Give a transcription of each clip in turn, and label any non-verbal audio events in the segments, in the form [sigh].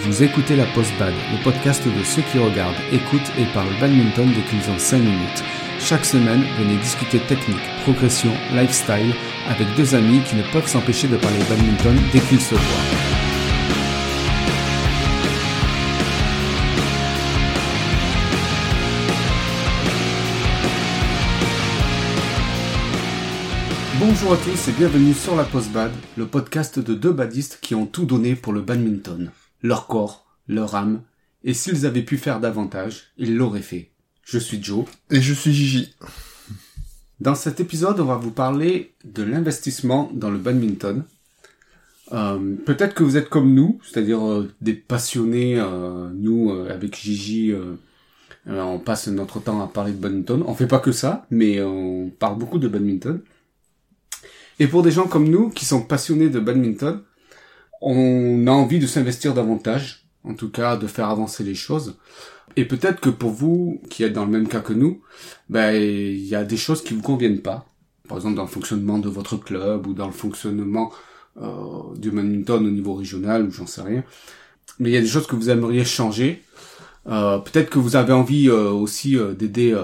Vous écoutez la Post Bad, le podcast de ceux qui regardent, écoutent et parlent badminton dès qu'ils ont 5 minutes. Chaque semaine, venez discuter technique, progression, lifestyle avec deux amis qui ne peuvent s'empêcher de parler badminton dès qu'ils se voient. Bonjour à tous et bienvenue sur la Post Bad, le podcast de deux badistes qui ont tout donné pour le badminton. Leur corps, leur âme, et s'ils avaient pu faire davantage, ils l'auraient fait. Je suis Joe. Et je suis Gigi. Dans cet épisode, on va vous parler de l'investissement dans le badminton. Euh, Peut-être que vous êtes comme nous, c'est-à-dire euh, des passionnés. euh, nous, euh, avec Gigi, euh, euh, on passe notre temps à parler de badminton. On fait pas que ça, mais on parle beaucoup de badminton. Et pour des gens comme nous qui sont passionnés de badminton, on a envie de s'investir davantage, en tout cas de faire avancer les choses. Et peut-être que pour vous, qui êtes dans le même cas que nous, ben il y a des choses qui vous conviennent pas. Par exemple dans le fonctionnement de votre club ou dans le fonctionnement euh, du badminton au niveau régional ou j'en sais rien. Mais il y a des choses que vous aimeriez changer. Euh, peut-être que vous avez envie euh, aussi d'aider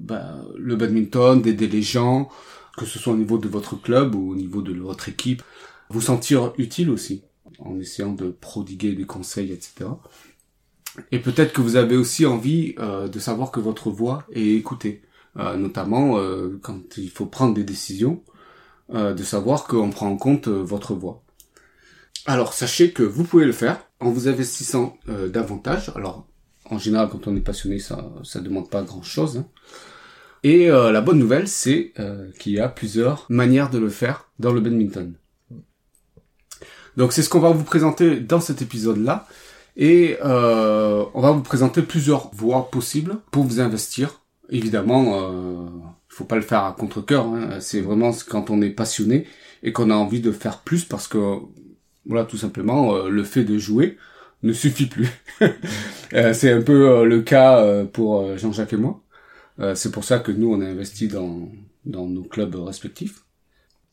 ben, le badminton, d'aider les gens, que ce soit au niveau de votre club ou au niveau de votre équipe, vous sentir utile aussi, en essayant de prodiguer des conseils, etc. Et peut-être que vous avez aussi envie euh, de savoir que votre voix est écoutée, euh, notamment euh, quand il faut prendre des décisions, euh, de savoir qu'on prend en compte euh, votre voix. Alors sachez que vous pouvez le faire en vous investissant euh, davantage. Alors en général, quand on est passionné, ça ça demande pas grand-chose. hein. Et la bonne nouvelle, c'est qu'il y a plusieurs manières de le faire dans le badminton. Donc c'est ce qu'on va vous présenter dans cet épisode-là. Et euh, on va vous présenter plusieurs voies possibles pour vous investir. Évidemment, euh, il faut pas le faire à contre-cœur. hein. C'est vraiment quand on est passionné et qu'on a envie de faire plus parce que, voilà, tout simplement, euh, le fait de jouer ne suffit plus. [laughs] Euh, c'est un peu euh, le cas euh, pour euh, Jean-Jacques et moi. Euh, c'est pour ça que nous, on a investi dans, dans nos clubs respectifs.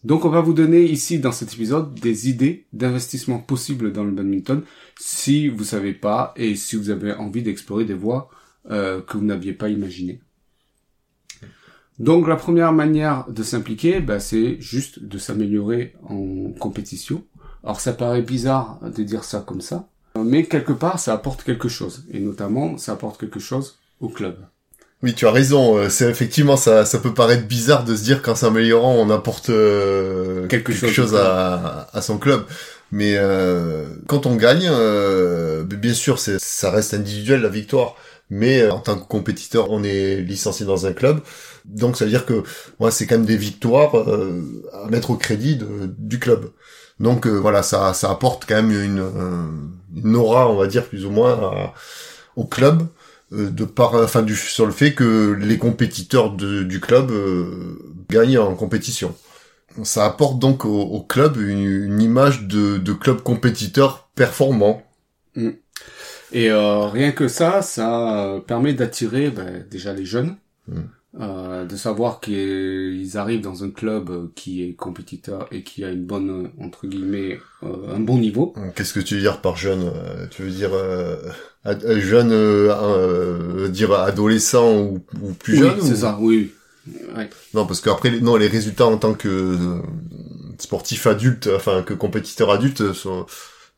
Donc on va vous donner ici dans cet épisode des idées d'investissement possibles dans le badminton si vous savez pas et si vous avez envie d'explorer des voies euh, que vous n'aviez pas imaginées. Donc la première manière de s'impliquer, bah, c'est juste de s'améliorer en compétition. Alors ça paraît bizarre de dire ça comme ça, mais quelque part ça apporte quelque chose et notamment ça apporte quelque chose au club. Oui, tu as raison. euh, C'est effectivement ça. Ça peut paraître bizarre de se dire qu'en s'améliorant, on apporte euh, Quelque quelque, chose à, à son club. Mais euh, quand on gagne, euh, bien sûr, ça reste individuel la victoire. Mais euh, en tant que compétiteur, on est licencié dans un club, donc ça veut dire que moi, c'est quand même des victoires euh, à mettre au crédit de- du club. Donc euh, voilà, ça, ça apporte quand même une, une aura, on va dire plus ou moins, à- au club de par, enfin, du, sur le fait que les compétiteurs de- du club euh, gagnent en compétition. Ça apporte donc au, au club une, une image de, de club compétiteur performant. Et euh, rien que ça, ça euh, permet d'attirer ben, déjà les jeunes, Mm. Euh, de savoir qu'ils arrivent dans un club euh, qui est compétiteur et qui a une bonne, euh, entre guillemets, euh, un bon niveau. Qu'est-ce que tu veux dire par jeune Euh, Tu veux dire euh, euh, jeune, euh, euh, dire adolescent ou, ou plus oui, jeune c'est ou- ça, oui. Ouais. Non, parce qu'après, non, les résultats en tant que euh, sportif adulte, enfin que compétiteur adulte, euh, sont,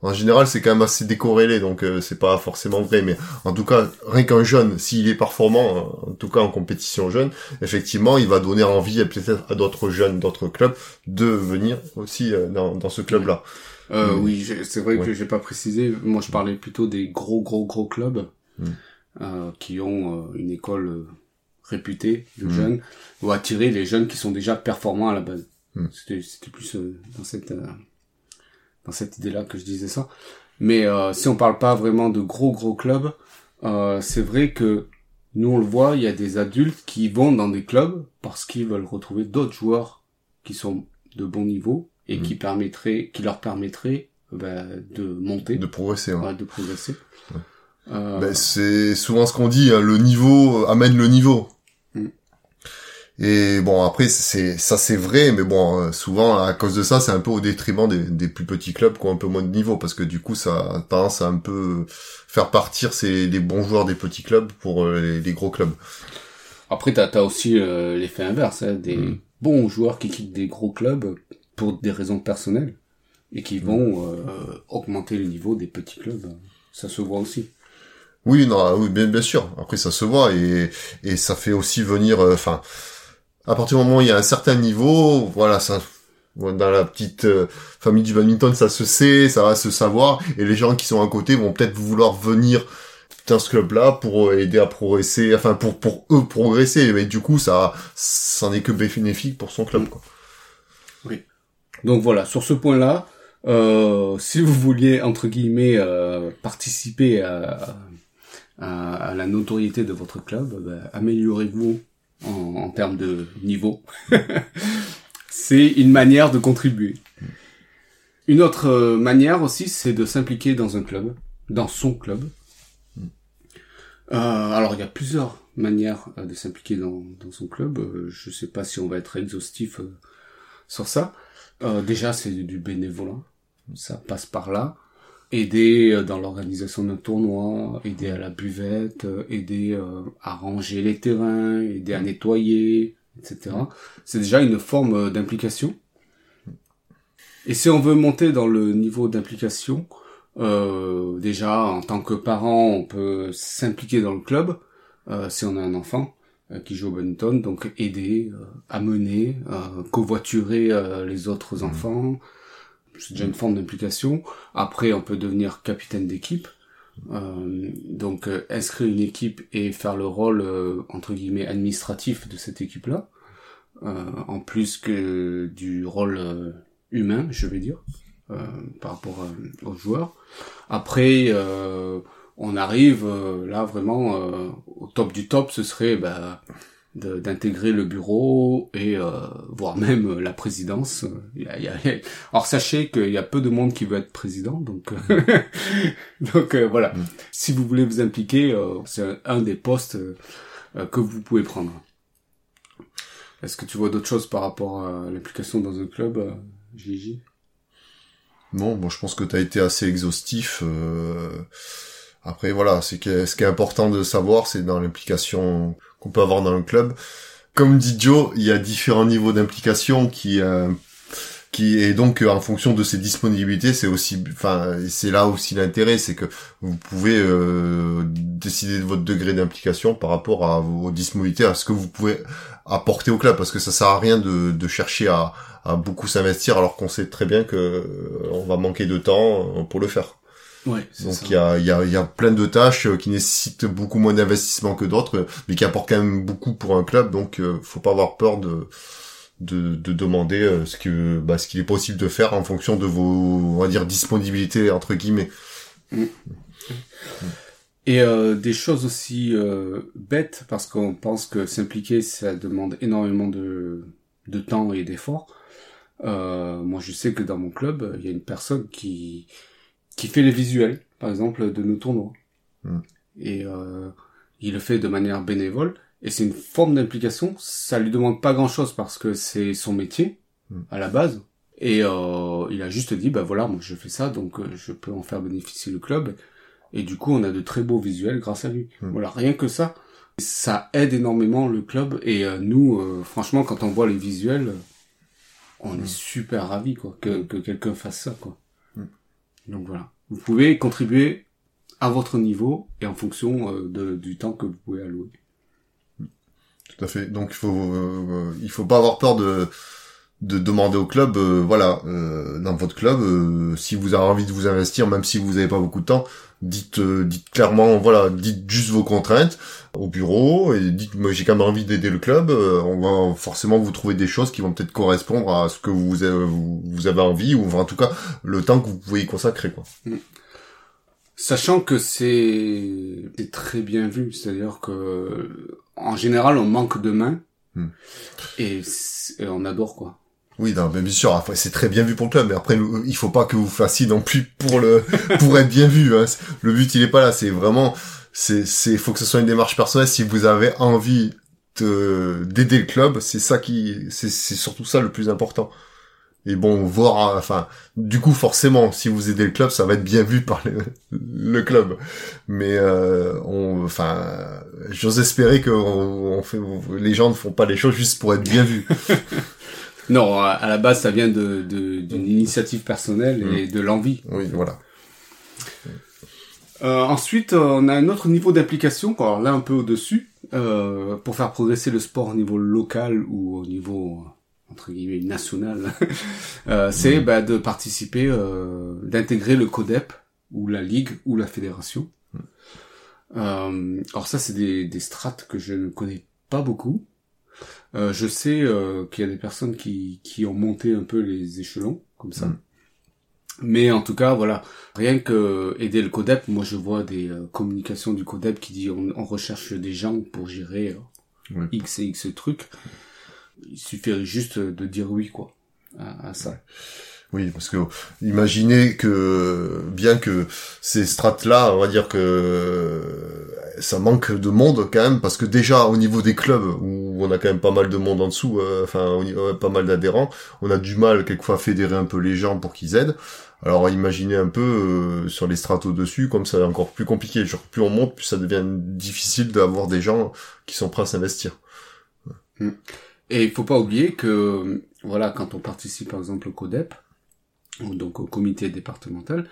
en général, c'est quand même assez décorrélé, donc euh, c'est pas forcément vrai. Mais en tout cas, rien qu'un jeune, s'il est performant, euh, en tout cas en compétition jeune, effectivement, il va donner envie à peut-être à d'autres jeunes, d'autres clubs, de venir aussi euh, dans, dans ce club-là. Euh, Mm. Oui, c'est vrai Ouais. que j'ai pas précisé. Moi, je parlais plutôt des gros, gros, gros clubs Mm. euh, qui ont euh, une école euh, réputée de Mm. jeunes ou attirer les jeunes qui sont déjà performants à la base. Mm. C'était, c'était plus euh, dans cette euh, dans cette idée-là que je disais ça. Mais euh, si on parle pas vraiment de gros, gros clubs, euh, c'est vrai que nous on le voit, il y a des adultes qui vont dans des clubs parce qu'ils veulent retrouver d'autres joueurs qui sont de bon niveau et Mm. qui permettraient, qui leur permettraient ben, de monter, De progresser. ouais. ouais, de progresser. Euh, Ben, c'est souvent ce qu'on dit, hein, le niveau amène le niveau. Mm. Et bon, après, c'est ça, c'est vrai, mais bon, euh, souvent à cause de ça, c'est un peu au détriment des, des, plus petits clubs qui ont un peu moins de niveau, parce que du coup, ça a tendance à un peu faire partir ces les bons joueurs des petits clubs pour euh, les, gros clubs. Après, t'as as aussi euh, l'effet inverse, hein, des mm. bons joueurs qui quittent des gros clubs pour des raisons personnelles et qui vont augmenter le niveau des petits clubs. Ça se voit aussi. Oui, non, oui, bien, bien sûr. Après, ça se voit et, et ça fait aussi venir, enfin, à partir du moment où il y a un certain niveau, voilà, ça, dans la petite euh, famille du badminton, ça se sait, ça va se savoir, et les gens qui sont à côté vont peut-être vouloir venir dans ce club-là pour aider à progresser, enfin pour pour eux progresser, mais du coup ça, ça n'est que bénéfique pour son club. Quoi. Oui. Donc voilà, sur ce point-là, euh, si vous vouliez entre guillemets euh, participer à, à, la notoriété de votre club, ben, améliorez-vous en, termes de niveau. [laughs] c'est une manière de contribuer. Une autre euh, manière aussi, c'est de s'impliquer dans un club, dans son club. Euh, alors, il y a plusieurs manières euh, de s'impliquer dans, dans, son club. je sais pas si on va être exhaustif sur ça. déjà, c'est du bénévolat. Ça passe par là aider euh, dans l'organisation d'un tournoi, aider à la buvette, euh, aider euh, à ranger les terrains, aider à nettoyer, etc. C'est déjà une forme d'implication. Et si on veut monter dans le niveau d'implication, euh, déjà en tant que parent, on peut s'impliquer dans le club euh, si on a un enfant qui joue au badminton, donc aider, amener, covoiturer les autres mmh. C'est déjà une forme d'implication. Après, on peut devenir capitaine d'équipe. Euh, donc euh, inscrire une équipe et faire le rôle euh, entre guillemets administratif de cette équipe là en plus que du rôle humain je vais dire par rapport aux joueurs après on arrive là vraiment au top du top ce serait bah, d'intégrer le bureau et euh, voire même la présidence. Il y a, il y a... Alors sachez qu'il y a peu de monde qui veut être président, donc euh, [laughs] donc euh, voilà. Mm. Si vous voulez vous impliquer, c'est un, des postes que vous pouvez prendre. Est-ce que tu vois d'autres choses par rapport à l'implication dans un club, Gigi? Non, bon, je pense que tu as été assez exhaustif. Après, voilà, c'est que ce qui est important de savoir, c'est dans l'implication qu'on peut avoir dans le club. Comme dit Joe, il y a différents niveaux d'implication qui euh, qui est donc en fonction de ses disponibilités, c'est aussi, enfin, c'est là aussi l'intérêt, c'est que vous pouvez euh, décider de votre degré d'implication par rapport à vos disponibilités, à ce que vous pouvez apporter au club, parce que ça sert à rien de, de chercher à, à beaucoup s'investir alors qu'on sait très bien que euh, on va manquer de temps pour le faire. Ouais, Donc il y a, y, a, y a plein de tâches euh, qui nécessitent beaucoup moins d'investissement que d'autres, mais qui apportent quand même beaucoup pour un club. Donc euh, faut pas avoir peur de de, de demander euh, ce que bah, ce qu'il est possible de faire en fonction de vos on va dire disponibilités entre guillemets. Mm. Et euh, des choses aussi euh, bêtes parce qu'on pense que s'impliquer ça demande énormément de de temps et d'efforts. moi je sais que dans mon club il y a une personne qui qui fait les visuels, par exemple, de nos tournois. Hmm. Et euh, il le fait de manière bénévole. Et c'est une forme d'implication. Ça lui demande pas grand-chose parce que c'est son métier hmm. à la base. Et euh, il a juste dit, bah voilà, moi je fais ça, donc euh, je peux en faire bénéficier le club. Et du coup, on a de très beaux visuels grâce à lui. Hmm. Voilà, rien que ça, ça aide énormément le club. Et euh, nous, euh, franchement, quand on voit les visuels, on est super ravis quoi, que, que quelqu'un fasse ça. quoi. Donc voilà. Vous pouvez contribuer à votre niveau et en fonction euh, de, du temps que vous pouvez allouer. Tout à fait. Donc il faut euh, il faut pas avoir peur de de demander au club, euh, voilà, dans votre club, si vous avez envie de vous investir, même si vous n'avez pas beaucoup de temps, dites dites clairement, voilà, dites juste vos contraintes au bureau et dites moi j'ai quand même envie d'aider le club. on va forcément vous trouver des choses qui vont peut-être correspondre à ce que vous avez, vous avez envie ou en tout cas le temps que vous pouvez y consacrer quoi. Mm. Sachant que c'est très bien vu, c'est-à-dire que en général on manque de mains hmm. et, on adore quoi. Oui, non, mais bien sûr, c'est très bien vu pour le club, mais après il faut pas que vous fassiez non plus pour le [laughs] pour être bien vu. Hein. Le but il est pas là, c'est vraiment c'est c'est faut que ce soit une démarche personnelle. Si vous avez envie d'aider le club, c'est ça qui, c'est surtout ça le plus important. Et bon, voir, enfin, du coup, forcément, si vous aidez le club, ça va être bien vu par le, club. Mais, euh, on, enfin, j'ose espérer que fait, les gens ne font pas les choses juste pour être bien vus. [laughs] non, à la base, ça vient de d'une initiative personnelle et mm. de l'envie. Oui, voilà. Euh, ensuite, on a un autre niveau d'application, alors là un peu au-dessus, euh, pour faire progresser le sport au niveau local ou au niveau entre guillemets national, [laughs] euh, c'est mm. bah, de participer, euh, d'intégrer le CODEP ou la ligue ou la fédération. Mm. Euh, alors ça, c'est des, des strates que je ne connais pas beaucoup. Euh, je sais euh, qu'il y a des personnes qui, qui ont monté un peu les échelons comme ça. Mm. Mais en tout cas, voilà, rien que aider le CODEP, moi je vois des euh, communications du CODEP qui dit on, on recherche des gens pour gérer X et X trucs il suffirait juste de dire oui, quoi, à, ça. Oui, parce que imaginez que bien que ces strates-là, on va dire que ça manque de monde quand même, parce que déjà au niveau des clubs où on a quand même pas mal de monde en dessous, euh, enfin pas mal d'adhérents, on a du mal quelquefois à fédérer un peu les gens pour qu'ils aident. Alors imaginez un peu euh, sur les strates au-dessus, comme ça encore plus compliqué. Genre plus on monte, plus ça devient difficile d'avoir des gens qui sont prêts à s'investir. Hmm. Et il faut pas oublier que, voilà, quand on participe par exemple au CODEP, donc au comité départemental,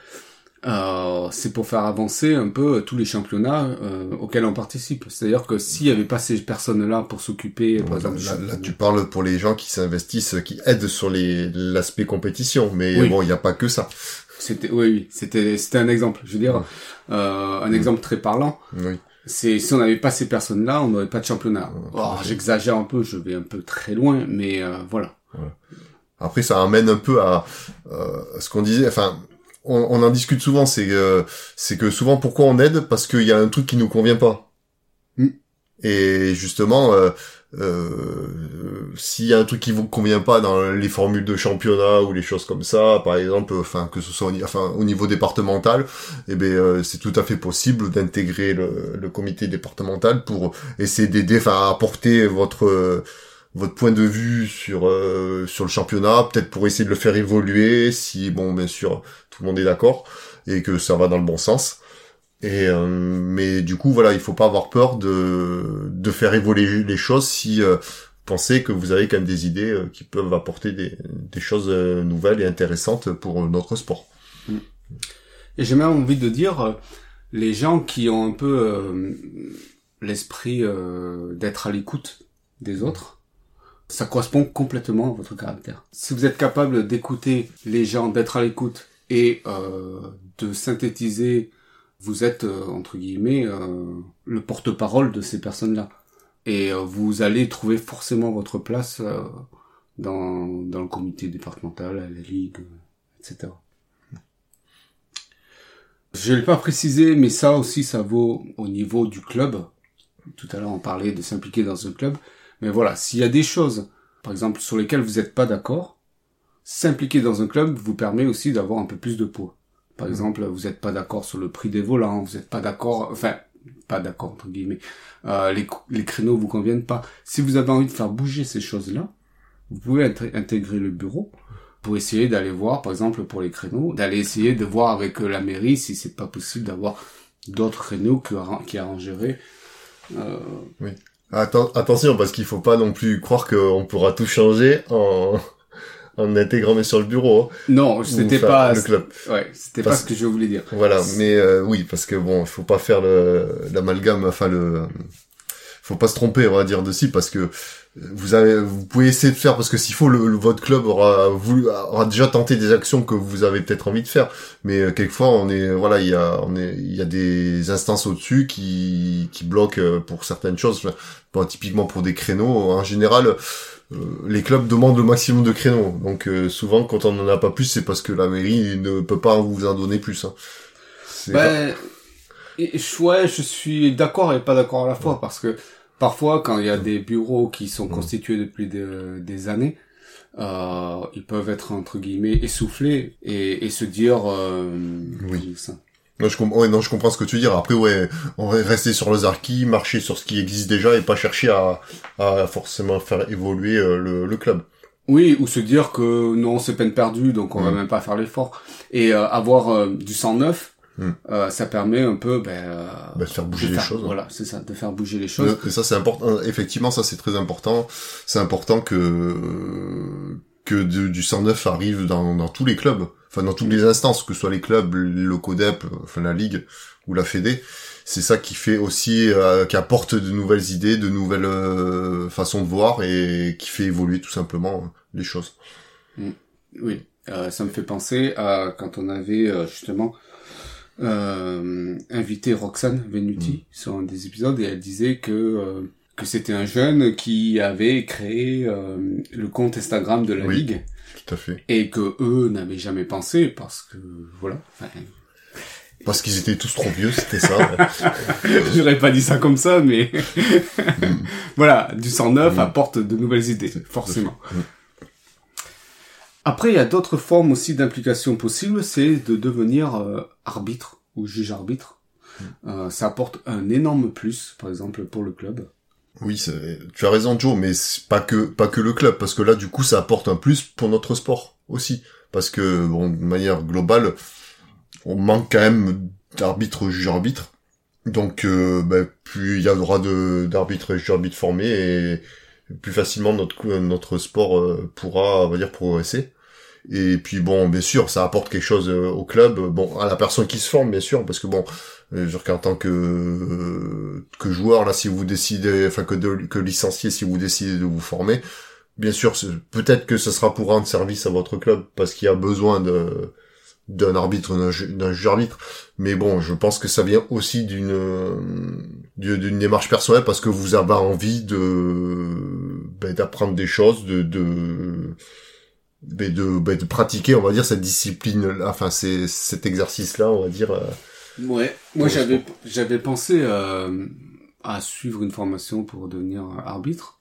euh, c'est pour faire avancer un peu tous les championnats euh, auxquels on participe. C'est-à-dire que s'il y avait pas ces personnes-là pour s'occuper, par exemple, là, tu parles pour les gens qui s'investissent, qui aident sur les l'aspect compétition, mais bon, il n'y a pas que ça. C'était oui, oui, c'était c'était un exemple. Je veux dire, euh, un exemple très parlant. Oui c'est si on n'avait pas ces personnes-là, on n'aurait pas de championnat. Oh, J'exagère un peu, je vais un peu très loin, mais euh, voilà. Après, ça amène un peu à euh, ce qu'on disait. Enfin, on, on, en discute souvent. C'est que c'est que souvent, pourquoi on aide? Parce qu'il y a un truc qui nous convient pas. Mm. Et justement, euh, euh, s'il y a un truc qui vous convient pas dans les formules de championnat ou les choses comme ça, par exemple, enfin que ce soit enfin, au niveau départemental, eh ben euh, c'est tout à fait possible d'intégrer le, le, comité départemental pour essayer d'aider, enfin apporter votre votre point de vue sur euh, sur le championnat, peut-être pour essayer de le faire évoluer, si bon bien sûr tout le monde est d'accord et que ça va dans le bon sens. Et euh, mais du coup voilà, il faut pas avoir peur de de faire évoluer les choses si euh, vous pensez que vous avez quand même des idées euh, qui peuvent apporter des des choses nouvelles et intéressantes pour notre sport. Et j'ai même envie de dire les gens qui ont un peu l'esprit d'être à l'écoute des autres, ça correspond complètement à votre caractère. Si vous êtes capable d'écouter les gens, d'être à l'écoute et de synthétiser vous êtes euh, entre guillemets euh, le porte-parole de ces personnes-là et euh, vous allez trouver forcément votre place dans, dans le comité départemental, à la ligue, etc. Je l'ai pas précisé, mais ça aussi, ça vaut au niveau du club. Tout à l'heure, on parlait de s'impliquer dans un club. Mais voilà, s'il y a des choses, par exemple, sur lesquelles vous n'êtes pas d'accord, s'impliquer dans un club vous permet aussi d'avoir un peu plus de poids. Par exemple, vous n'êtes pas d'accord sur le prix des volants, vous n'êtes pas d'accord, enfin, pas d'accord entre guillemets, euh, les, les créneaux vous conviennent pas. Si vous avez envie de faire bouger ces choses-là, vous pouvez intégrer le bureau pour essayer d'aller voir, par exemple pour les créneaux, d'aller essayer de voir avec euh, la mairie si c'est pas possible d'avoir d'autres créneaux qui arrangeraient. Euh... Oui. Attention parce qu'il faut pas non plus croire qu'on pourra tout changer en [laughs] en intégrant mais sur le bureau. Hein. Non, c'était pas le club. Ouais, c'était pas ce que je voulais dire. Voilà, mais euh, oui, parce que bon, il faut pas faire l'amalgame, enfin le, faut pas se tromper, on va dire dessus, parce que vous avez, vous pouvez essayer de faire parce que s'il faut, le, votre club aura voulu, aura déjà tenté des actions que vous avez peut-être envie de faire, mais euh, quelquefois on est, voilà, il y a, on est, il y a des instances au-dessus qui, qui bloquent euh, pour certaines choses. Bon, typiquement pour des créneaux, en général, euh, les clubs demandent le maximum de créneaux. Donc euh, souvent, quand on n'en a pas plus, c'est parce que la mairie ne peut pas vous en donner plus. Hein. Ben, ouais, je suis d'accord et pas d'accord à la fois parce que parfois, quand il y a des bureaux qui sont constitués depuis des années, euh, ils peuvent être entre guillemets essoufflés et, et se dire euh, oui. Non, je, ouais, non, je comprends ce que tu veux dire. Après, ouais, on va rester sur les acquis, marcher sur ce qui existe déjà et pas chercher à, à forcément faire évoluer euh, le, le club. Oui, ou se dire que non, c'est peine perdue, donc on va Mm. même pas faire l'effort. Et euh, avoir euh, du sang neuf, Mm. euh, ça permet un peu, ben, euh, de faire bouger de les faire- choses. hein. Voilà, c'est ça, de faire bouger les choses. Et ça, c'est important. Effectivement, ça, c'est très important. C'est important que que de- du 109 arrive dans, dans tous les clubs, enfin dans toutes les instances, que ce soit les clubs, le CODEP, enfin la ligue ou la Fédé. C'est ça qui fait aussi, euh, qui apporte de nouvelles idées, de nouvelles euh, façons de voir et qui fait évoluer tout simplement euh, les choses. Oui, euh, ça me fait penser à quand on avait euh, justement euh, invité Roxane Venuti sur un des épisodes et elle disait que euh, que c'était un jeune qui avait créé euh, le compte Instagram de la Oui. ligue Tout à fait. et que eux n'avaient jamais pensé parce que voilà. Parce qu'ils étaient tous trop vieux, c'était ça. [laughs] J'aurais pas dit ça comme ça, mais Mm. [laughs] voilà, du sang neuf Mm. apporte de nouvelles idées, forcément. Mm. Après, il y a d'autres formes aussi d'implication possibles, c'est de devenir euh, arbitre ou juge arbitre. Mm. Euh, ça apporte un énorme plus, par exemple, pour le club. Oui, tu as raison, Joe, mais pas que pas que le club, parce que là, du coup, ça apporte un plus pour notre sport aussi, parce que bon, de manière globale, on manque quand même d'arbitres, juges arbitres. Donc, euh, ben, plus il y aura de d'arbitres et juges arbitres formés, et plus facilement notre notre sport euh, pourra, on va dire, progresser. Et puis bon, bien sûr, ça apporte quelque chose euh, au club, bon, à la personne qui se forme, bien sûr, parce que bon, euh, je veux dire qu'en tant que euh, que joueur là, si vous décidez, enfin que que licencié, si vous décidez de vous former, bien sûr, peut-être que ce sera pour rendre service à votre club parce qu'il y a besoin d'un arbitre, d'un ju- d'un juge arbitre. Mais bon, je pense que ça vient aussi euh, d'une d'une démarche personnelle parce que vous avez envie de ben, d'apprendre des choses, de de ben, de, ben, de pratiquer, on va dire cette discipline, enfin c'est cet exercice là, on va dire. euh, Ouais, moi j'avais j'avais pensé euh, à suivre une formation pour devenir arbitre.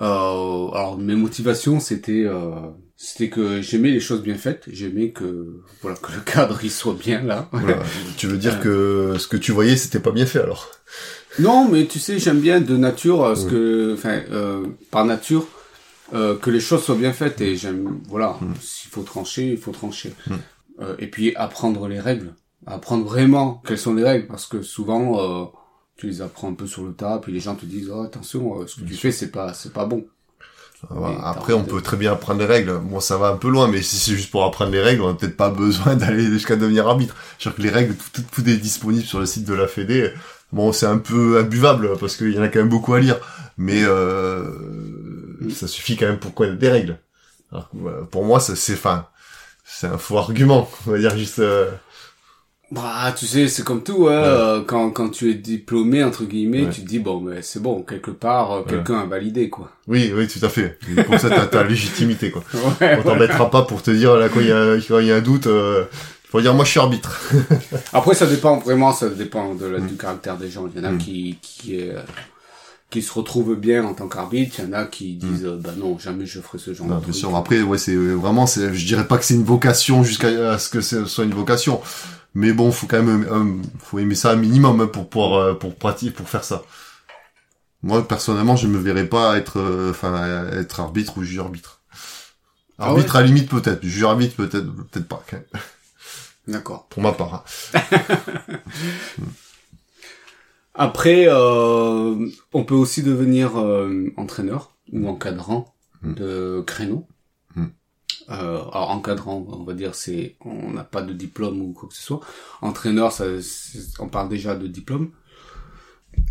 Euh, alors mes motivations c'était euh, c'était que j'aimais les choses bien faites, j'aimais que voilà que le cadre il soit bien là. Voilà. [laughs] tu veux dire que ce que tu voyais, c'était pas bien fait alors? Non, mais tu sais, j'aime bien de nature euh, ce Oui. que, enfin, euh, par nature, euh, que les choses soient bien faites et j'aime, voilà, Mm. s'il faut trancher, il faut trancher. Mm. Euh, et puis apprendre les règles, apprendre vraiment quelles sont les règles, parce que souvent euh, tu les apprends un peu sur le tas, puis les gens te disent oh, attention, euh, ce que tu fais c'est pas, c'est pas bon. Voilà. Mais Après, on peut très bien apprendre les règles. Moi, ça va un peu loin, mais si c'est juste pour apprendre les règles, on n'a peut-être pas besoin [laughs] d'aller jusqu'à devenir arbitre. Je veux dire que les règles, tout, tout, tout est disponible sur le site de la Fédé. Bon, c'est un peu imbuvable parce qu'il y en a quand même beaucoup à lire, mais euh, ça suffit quand même pour connaître des règles. Alors, voilà, pour moi, c'est, enfin, c'est un faux argument. On va dire juste. euh, Bah, tu sais, c'est comme tout, hein, euh, quand, quand tu es diplômé, entre guillemets, Ouais. tu te dis, bon, mais c'est bon, quelque part, euh, quelqu'un a validé, quoi. Oui, oui, tout à fait. Et Pour ça, t'as ta légitimité, quoi. [laughs] Ouais, On t'embêtera pas pour te dire là quand il y a, quand y a un doute. Euh, faut dire moi je suis arbitre. Après, ça dépend vraiment, ça dépend de la, Mm. du caractère des gens. Il y en a Mm. qui, qui, euh, qui se retrouvent bien en tant qu'arbitre, il y en a qui disent, euh, bah non, jamais je ferai ce genre Mm. Non, de bien truc. sûr. Après, ouais, c'est vraiment, c'est, je dirais pas que c'est une vocation jusqu'à ce que ce soit une vocation, mais bon, faut quand même, euh, faut aimer ça un minimum hein, pour pouvoir, euh, pour pratiquer, pour faire ça. Moi, personnellement, je me verrais pas être, euh, enfin, être arbitre ou juge arbitre. Ah Arbitre à limite peut-être, juge arbitre peut-être, peut-être pas. quand même. D'accord. Pour ma part. hein. [laughs] Après, euh, on peut aussi devenir euh, entraîneur ou encadrant Mm. de créneau. Mm. Euh, alors encadrant, on va dire, c'est on n'a pas de diplôme ou quoi que ce soit. Entraîneur, ça, on parle déjà de diplôme.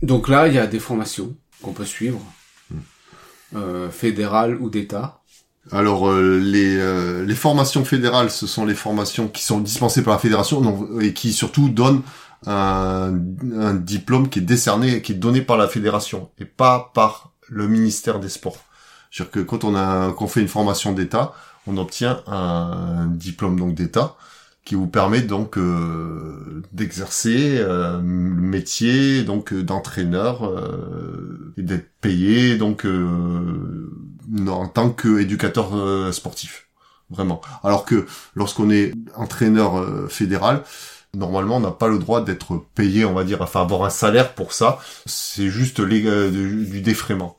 Donc là, il y a des formations qu'on peut suivre, Mm. euh, fédérales ou d'État. Alors euh, les, euh, les formations fédérales, ce sont les formations qui sont dispensées par la fédération donc, et qui surtout donnent un, diplôme qui est décerné, qui est donné par la fédération et pas par le ministère des Sports. C'est-à-dire que quand on a qu'on fait une formation d'État, on obtient un diplôme donc d'État qui vous permet donc euh, d'exercer euh, le métier donc d'entraîneur euh, et d'être payé donc en tant qu'éducateur sportif vraiment alors que lorsqu'on est entraîneur fédéral Normalement, on n'a pas le droit d'être payé, on va dire, enfin avoir un salaire pour ça. C'est juste les, euh, du, du défraiement.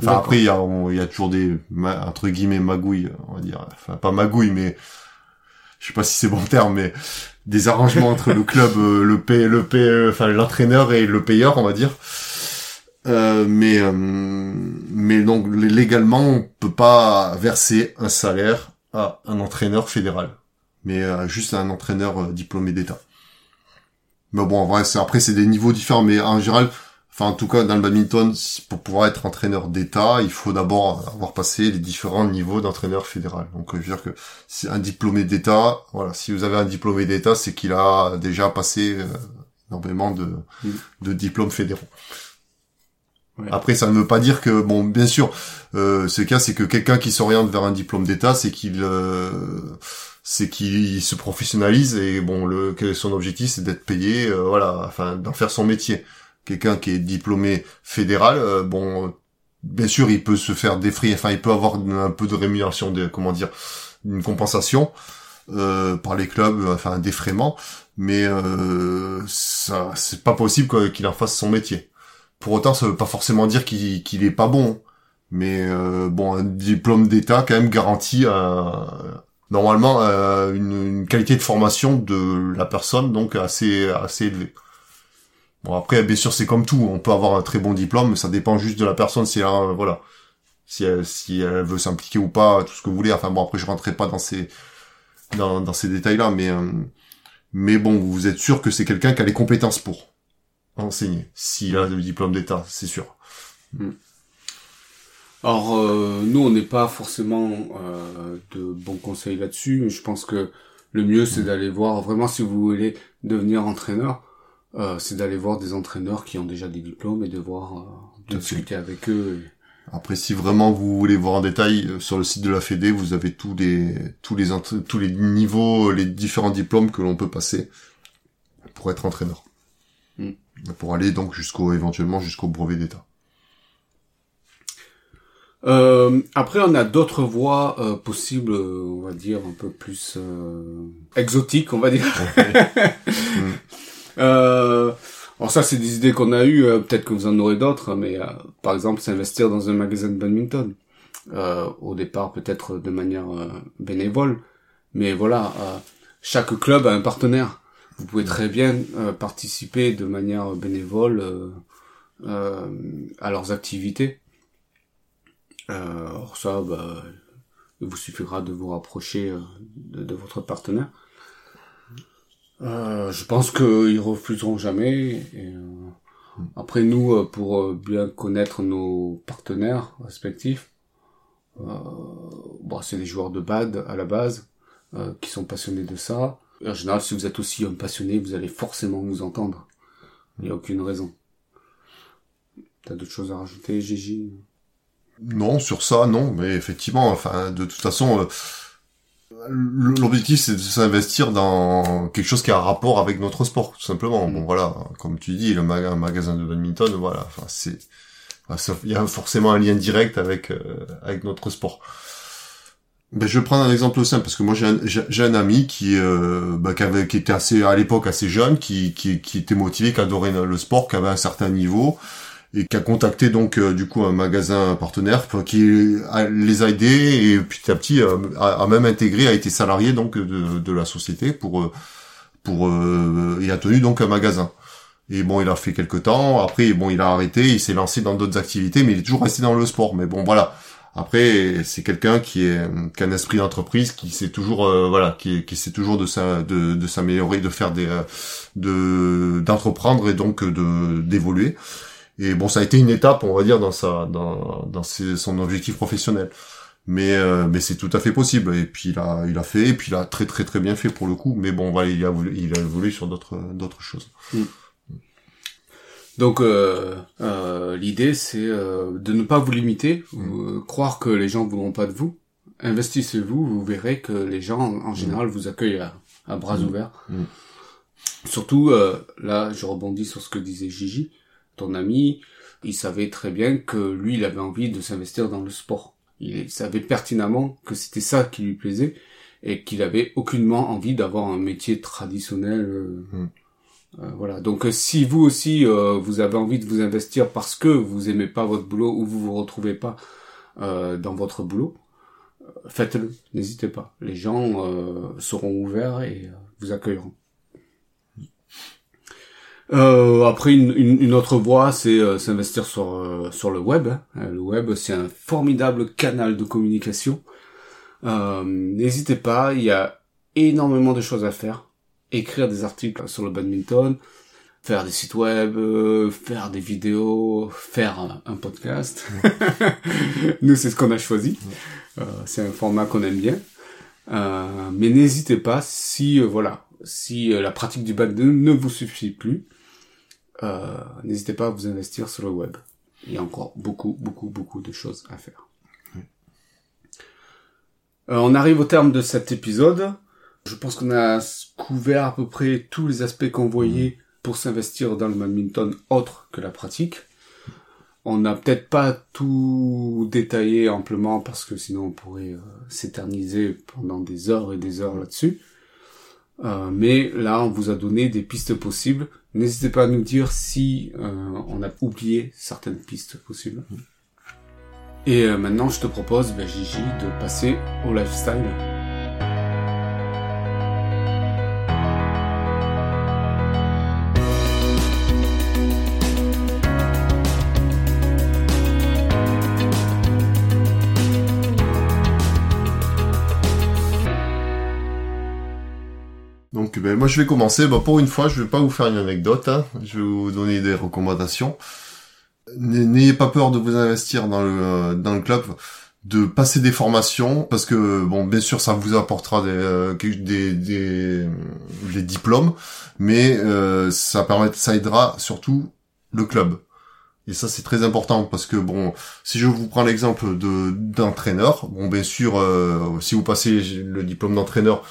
Enfin après, il y a, on- il y a toujours des entre guillemets magouilles, on va dire. Enfin pas magouilles, mais je sais pas si c'est bon terme, mais des arrangements entre le club, euh, le pay, le pay, enfin l'entraîneur et le payeur, on va dire. Euh, mais euh, mais donc légalement, on peut pas verser un salaire à un entraîneur fédéral, mais euh, juste un entraîneur euh, diplômé d'État. Mais bon, en vrai, c'est après c'est des niveaux différents, mais en général, enfin en tout cas dans le badminton, pour pouvoir être entraîneur d'État, il faut d'abord avoir passé les différents niveaux d'entraîneur fédéral. Donc euh, je veux dire que c'est un diplômé d'État. Voilà, si vous avez un diplômé d'État, c'est qu'il a déjà passé euh, énormément de, Mm. de diplômes fédéraux. Ouais. Après, ça ne veut pas dire que, bon, bien sûr, euh, ce cas, c'est que quelqu'un qui s'oriente vers un diplôme d'État, c'est qu'il, euh, c'est qu'il se professionnalise et bon, le, son objectif, c'est d'être payé, euh, voilà, enfin, d'en faire son métier. Quelqu'un qui est diplômé fédéral, euh, bon, bien sûr, il peut se faire défrayer, enfin, il peut avoir un peu de rémunération, de, comment dire, une compensation euh, par les clubs, enfin, un défraiement, mais euh, ça, c'est pas possible qu'il en fasse son métier. Pour autant, ça veut pas forcément dire qu'il qu'il est pas bon. Mais euh, bon, un diplôme d'État quand même garantit euh, normalement euh, une, une qualité de formation de la personne donc assez assez élevée. Bon après, bien sûr, c'est comme tout. On peut avoir un très bon diplôme, mais ça dépend juste de la personne si elle, a, voilà, si elle, si elle veut s'impliquer ou pas, tout ce que vous voulez. Enfin bon, après, je rentrerai pas dans ces dans, dans ces détails-là, mais euh, mais bon, vous êtes sûr que c'est quelqu'un qui a les compétences pour enseigner. S'il a le diplôme d'État, c'est sûr. Alors, euh, nous, on n'est pas forcément euh, de bons conseils là-dessus. mais Je pense que le mieux, c'est d'aller voir, vraiment, si vous voulez devenir entraîneur, euh, c'est d'aller voir des entraîneurs qui ont déjà des diplômes et de voir, euh, de discuter avec eux. Après, si vraiment vous voulez voir en détail, sur le site de la Fédé, vous avez tous les tous les tous les niveaux, les différents diplômes que l'on peut passer pour être entraîneur. Mm. Pour aller donc jusqu'au éventuellement jusqu'au brevet d'État. Euh, après, on a d'autres voies euh, possibles, euh, on va dire, un peu plus euh, exotiques, on va dire. [laughs] Euh, alors ça, c'est des idées qu'on a eues, euh, peut-être que vous en aurez d'autres, mais euh, par exemple, s'investir dans un magasin de badminton. Euh, au départ, peut-être de manière euh, bénévole, mais voilà, chaque club a un partenaire. Vous pouvez très bien euh, participer de manière bénévole à leurs activités. Euh, alors ça, bah, il vous suffira de vous rapprocher euh, de, votre partenaire. Euh, je pense qu'ils refuseront jamais. Euh, après nous, euh, pour euh, bien connaître nos partenaires respectifs, euh, bon, c'est des joueurs de bad à la base euh, qui sont passionnés de ça. En général, si vous êtes aussi un passionné, vous allez forcément vous entendre. Il n'y a aucune raison. T'as d'autres choses à rajouter, Gigi? Non, sur ça, non, mais effectivement, enfin, de toute façon, euh, l'objectif c'est de s'investir dans quelque chose qui a un rapport avec notre sport, tout simplement. Bon, voilà, comme tu dis, le un magasin de badminton, voilà, enfin, c'est, il y a forcément un lien direct avec euh, avec notre sport. Ben, je vais prendre un exemple simple parce que moi j'ai un, j'ai j'ai un ami qui, euh, ben, qui, avait, qui était assez à l'époque assez jeune, qui, qui, qui était motivé, qui adorait le sport, qui avait un certain niveau et qui a contacté donc euh, du coup un magasin partenaire qui les a aidés et petit à petit euh, a, même intégré, a été salarié donc de, de la société pour euh, pour euh, et a tenu donc un magasin. Et bon, il a fait quelques temps. Après, bon, il a arrêté, il s'est lancé dans d'autres activités, mais il est toujours resté dans le sport. Mais bon, voilà. Après, c'est quelqu'un qui est qui a un esprit d'entreprise, qui sait toujours, voilà, qui, qui sait toujours de sa, de, s'améliorer, de faire des, de d'entreprendre et donc de d'évoluer. Et bon, ça a été une étape, on va dire, dans sa, dans, dans ses- son objectif professionnel. Mais, euh, mais c'est tout à fait possible. Et puis il a, il a fait, et puis il a très très très bien fait pour le coup. Mais bon, voilà, il a voulu, il a évolué sur d'autres, d'autres choses. Donc euh, euh, l'idée c'est euh, de ne pas vous limiter, euh, croire que les gens ne voudront pas de vous. Investissez-vous, vous verrez que les gens en, en général vous accueillent à, à bras Mm. ouverts. Mm. Surtout euh, là, je rebondis sur ce que disait Gigi, ton ami, il savait très bien que lui, il avait envie de s'investir dans le sport. Il savait pertinemment que c'était ça qui lui plaisait et qu'il avait aucunement envie d'avoir un métier traditionnel. euh, Mm. euh, voilà. Donc euh, si vous aussi euh, vous avez envie de vous investir parce que vous aimez pas votre boulot ou vous vous retrouvez pas euh, dans votre boulot, faites-le. N'hésitez pas. Les gens seront ouverts et vous accueilleront. Euh, après, une, une, une autre voie, c'est euh, s'investir sur euh, sur le web. hein. Euh, Le web, c'est un formidable canal de communication. Euh, N'hésitez pas, il y a énormément de choses à faire. Écrire des articles sur le badminton, faire des sites web, euh, faire des vidéos, faire un, un podcast. [laughs] Nous, c'est ce qu'on a choisi. Euh, c'est un format qu'on aime bien. Euh, mais n'hésitez pas si euh, voilà, si euh, la pratique du badminton ne vous suffit plus, euh, n'hésitez pas à vous investir sur le web. Il y a encore beaucoup, beaucoup, beaucoup de choses à faire. Euh, on arrive au terme de cet épisode. Je pense qu'on a couvert à peu près tous les aspects qu'on voyait pour s'investir dans le badminton autre que la pratique. On n'a peut-être pas tout détaillé amplement parce que sinon on pourrait euh, s'éterniser pendant des heures et des heures là-dessus. Euh, mais là, on vous a donné des pistes possibles. N'hésitez pas à nous dire si euh, on a oublié certaines pistes possibles. Et euh, maintenant, je te propose, ben, Gigi, de passer au lifestyle. Ben, moi je vais commencer. Bah, pour une fois, je vais pas vous faire une anecdote. hein. Je vais vous donner des recommandations. N'ayez pas peur de vous investir dans le euh, dans le club, de passer des formations parce que bon bien sûr ça vous apportera des euh, des, des les diplômes, mais euh, ça permet ça aidera surtout le club. Et ça c'est très important parce que bon si je vous prends l'exemple de d'entraîneur, bon bien sûr euh, si vous passez le diplôme d'entraîneur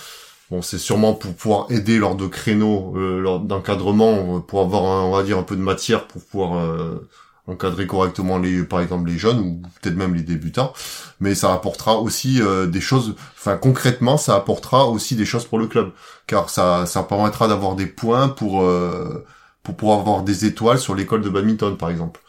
Bon, c'est sûrement pour pouvoir aider lors de créneaux, euh, lors d'encadrement, euh, pour avoir, un- on va dire, un peu de matière pour pouvoir euh, encadrer correctement les, par exemple, les jeunes ou peut-être même les débutants. Mais ça apportera aussi des choses, enfin concrètement, ça apportera aussi des choses pour le club, car ça, ça permettra d'avoir des points pour pour pouvoir avoir des étoiles sur l'école de badminton, par exemple.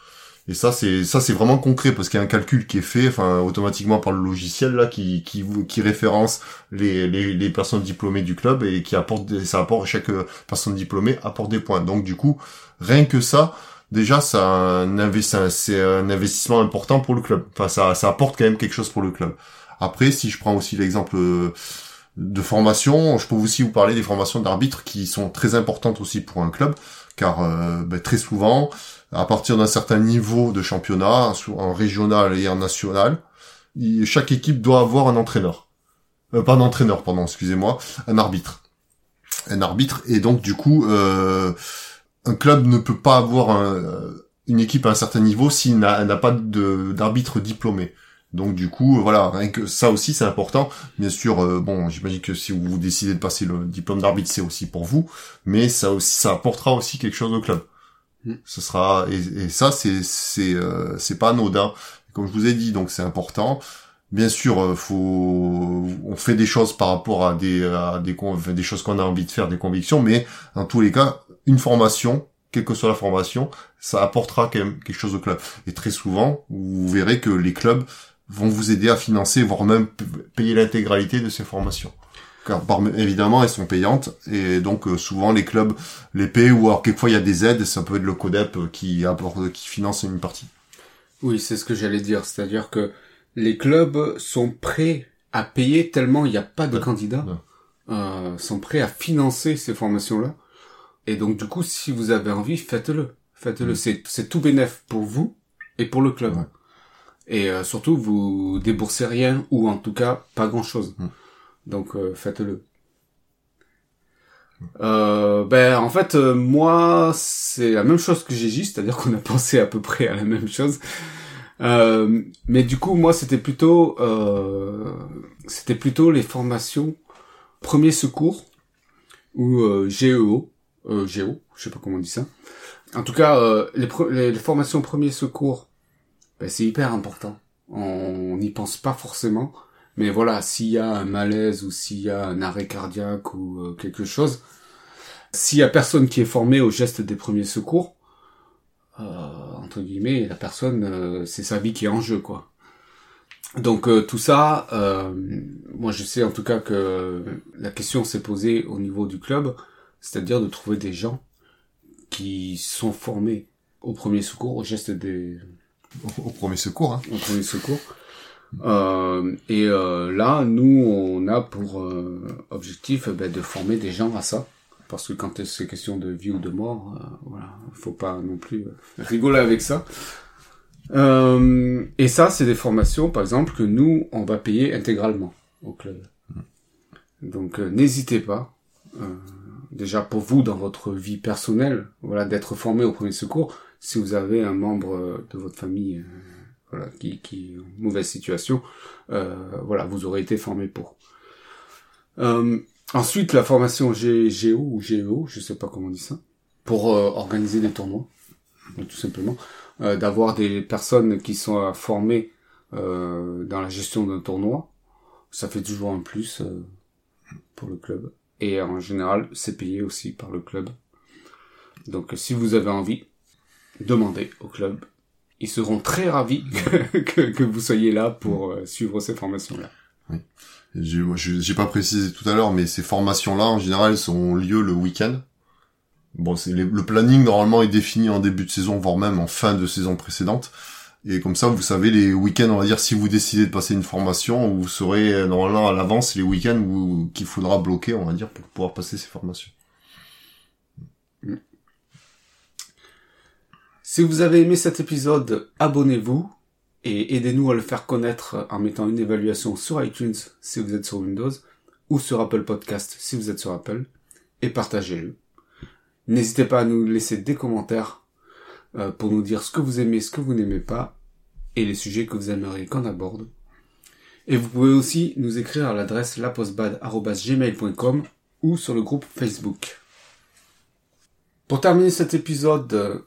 Et ça, c'est ça, c'est vraiment concret parce qu'il y a un calcul qui est fait, enfin automatiquement par le logiciel là, qui qui qui référence les, les, les personnes diplômées du club et qui apporte des, ça apporte chaque euh, personne diplômée apporte des points. Donc du coup, rien que ça, déjà ça un, c'est un investissement important pour le club. Enfin ça ça apporte quand même quelque chose pour le club. Après, si je prends aussi l'exemple euh, de formation, je peux aussi vous parler des formations d'arbitres qui sont très importantes aussi pour un club, car euh, ben, très souvent, à partir d'un certain niveau de championnat, en régional et en national, chaque équipe doit avoir un entraîneur euh, pas un entraîneur, pardon, excusez-moi, un arbitre. Un arbitre, et donc du coup, euh, un club ne peut pas avoir euh, une équipe à un certain niveau s'il n'a pas d'arbitre diplômé. Donc du coup, voilà, que ça aussi c'est important. Bien sûr, bon, j'imagine que si vous décidez de passer le diplôme d'arbitre, c'est aussi pour vous, mais ça apportera aussi quelque chose au club. Mm. Ce sera et, ça c'est c'est euh, c'est pas anodin. Comme je vous ai dit, donc c'est important. Bien sûr, euh, faut, on fait des choses par rapport à des, des, choses qu'on a envie de faire, des convictions, mais dans tous les cas, une formation, quelle que soit la formation, ça apportera quand même quelque chose au club. Et très souvent, vous verrez que les clubs vont vous aider à financer, voire même payer l'intégralité de ces formations. Car par- évidemment, elles sont payantes, et donc euh, souvent les clubs les paient, ou alors quelquefois il y a des aides, ça peut être le CODEP euh, qui apporte, qui finance une partie. Oui, c'est ce que j'allais dire. C'est-à-dire que les clubs sont prêts à payer tellement il n'y a pas de Ouais. candidats, Ouais. euh, sont prêts à financer ces formations-là. Et donc, du coup, si vous avez envie, faites-le. Faites-le. Mm. C'est, c'est tout bénef pour vous et pour le club. Ouais. Et euh, surtout, vous déboursez rien, ou en tout cas, pas grand-chose. Mm. Donc, euh, faites-le. Euh, ben, en fait, euh, moi, c'est la même chose que Gigi, c'est-à-dire qu'on a [laughs] pensé à peu près à la même chose. Euh, mais du coup, moi, c'était plutôt, euh, c'était plutôt les formations premier secours ou euh, GEO, GEO, je sais pas comment on dit ça. En tout cas, les, les, les formations premier secours, ben, c'est hyper important. On n'y pense pas forcément, Mais voilà, s'il y a un malaise ou s'il y a un arrêt cardiaque ou euh, quelque chose, s'il y a personne qui est formé au geste des premiers secours, euh, entre guillemets, la personne, euh, c'est sa vie qui est en jeu, quoi. Donc euh, tout ça, moi je sais en tout cas que la question s'est posée au niveau du club, c'est-à-dire de trouver des gens qui sont formés au premier secours, au geste des... Au, premier secours, hein. Au premier secours. Euh, et euh, là, nous, on a pour euh, objectif ben, de former des gens à ça. Parce que quand c'est question de vie ou de mort, voilà, faut pas non plus rigoler avec ça. et ça, c'est des formations, par exemple, que nous, on va payer intégralement au club. Donc, n'hésitez pas, déjà pour vous, dans votre vie personnelle, voilà, d'être formé au premier secours, si vous avez un membre de votre famille voilà, qui, qui mauvaise situation, euh, voilà, vous aurez été formé pour. Euh, ensuite, la formation GEO ou GEO, je sais pas comment on dit ça, pour euh, organiser des tournois, tout simplement, d'avoir des personnes qui sont formées dans la gestion d'un tournoi, ça fait toujours un plus pour le club. Et en général, c'est payé aussi par le club. Donc, si vous avez envie, demandez au club ils seront très ravis [laughs] que, que, vous soyez là pour euh, suivre ces formations-là. Oui. J'ai pas précisé tout à l'heure, mais ces formations-là, en général, sont lieu le week-end. Bon, c'est le planning normalement est défini en début de saison, voire même en fin de saison précédente. Et comme ça, vous savez les week-ends, on va dire, si vous décidez de passer une formation, vous saurez euh, normalement à l'avance les week-ends qu'il faudra bloquer, on va dire, pour pouvoir passer ces formations. Si vous avez aimé cet épisode, abonnez-vous et aidez-nous à le faire connaître en mettant une évaluation sur iTunes si vous êtes sur Windows ou sur Apple Podcast si vous êtes sur Apple et partagez-le. N'hésitez pas à nous laisser des commentaires euh, pour nous dire ce que vous aimez, ce que vous n'aimez pas et les sujets que vous aimeriez qu'on aborde. Et vous pouvez aussi nous écrire à l'adresse lapostbad.gmail.com ou sur le groupe Facebook. Pour terminer cet épisode,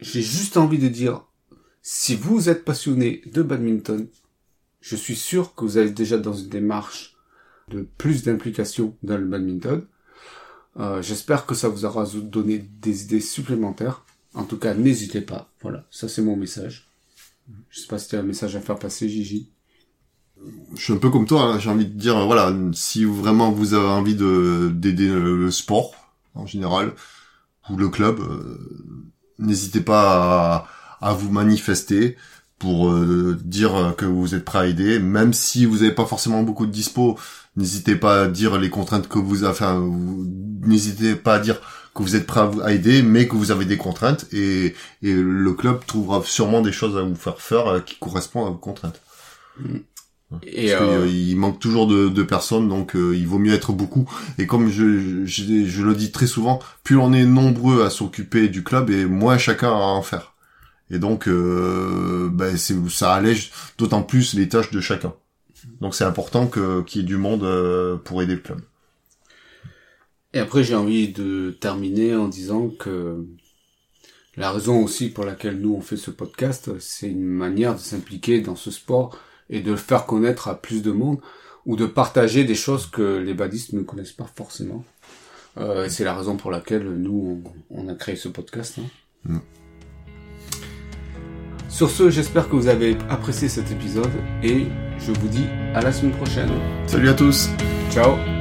j'ai juste envie de dire, si vous êtes passionné de badminton, je suis sûr que vous êtes déjà dans une démarche de plus d'implication dans le badminton. Euh, J'espère que ça vous aura donné des idées supplémentaires. En tout cas, n'hésitez pas. Voilà, ça c'est mon message. Je sais pas si tu un message à faire passer, Gigi. Je suis un peu comme toi, hein. j'ai envie de dire, voilà, si vraiment vous avez envie de d'aider le sport en général ou le club, euh, n'hésitez pas à, vous manifester pour euh, dire que vous êtes prêt à aider, même si vous n'avez pas forcément beaucoup de dispo, n'hésitez pas à dire les contraintes que vous avez, n'hésitez pas à dire que vous êtes prêt à, aider, mais que vous avez des contraintes, et, et, le club trouvera sûrement des choses à vous faire faire euh, qui correspondent à vos contraintes. Et Parce euh... il manque toujours de, de personnes, donc euh, il vaut mieux être beaucoup. Et comme je, je, je, le dis très souvent, plus on est nombreux à s'occuper du club, et moins chacun a à en faire. Et donc, euh, ben, ça allège d'autant plus les tâches de chacun. Donc c'est important que qu'il y ait du monde euh, pour aider le club. Et après, j'ai envie de terminer en disant que la raison aussi pour laquelle nous on fait ce podcast, c'est une manière de s'impliquer dans ce sport et de le faire connaître à plus de monde ou de partager des choses que les badistes ne connaissent pas forcément. Euh, c'est la raison pour laquelle nous, on, a créé ce podcast. Hein. Mm. Sur ce, j'espère que vous avez apprécié cet épisode et je vous dis à la semaine prochaine. Salut à tous. Ciao.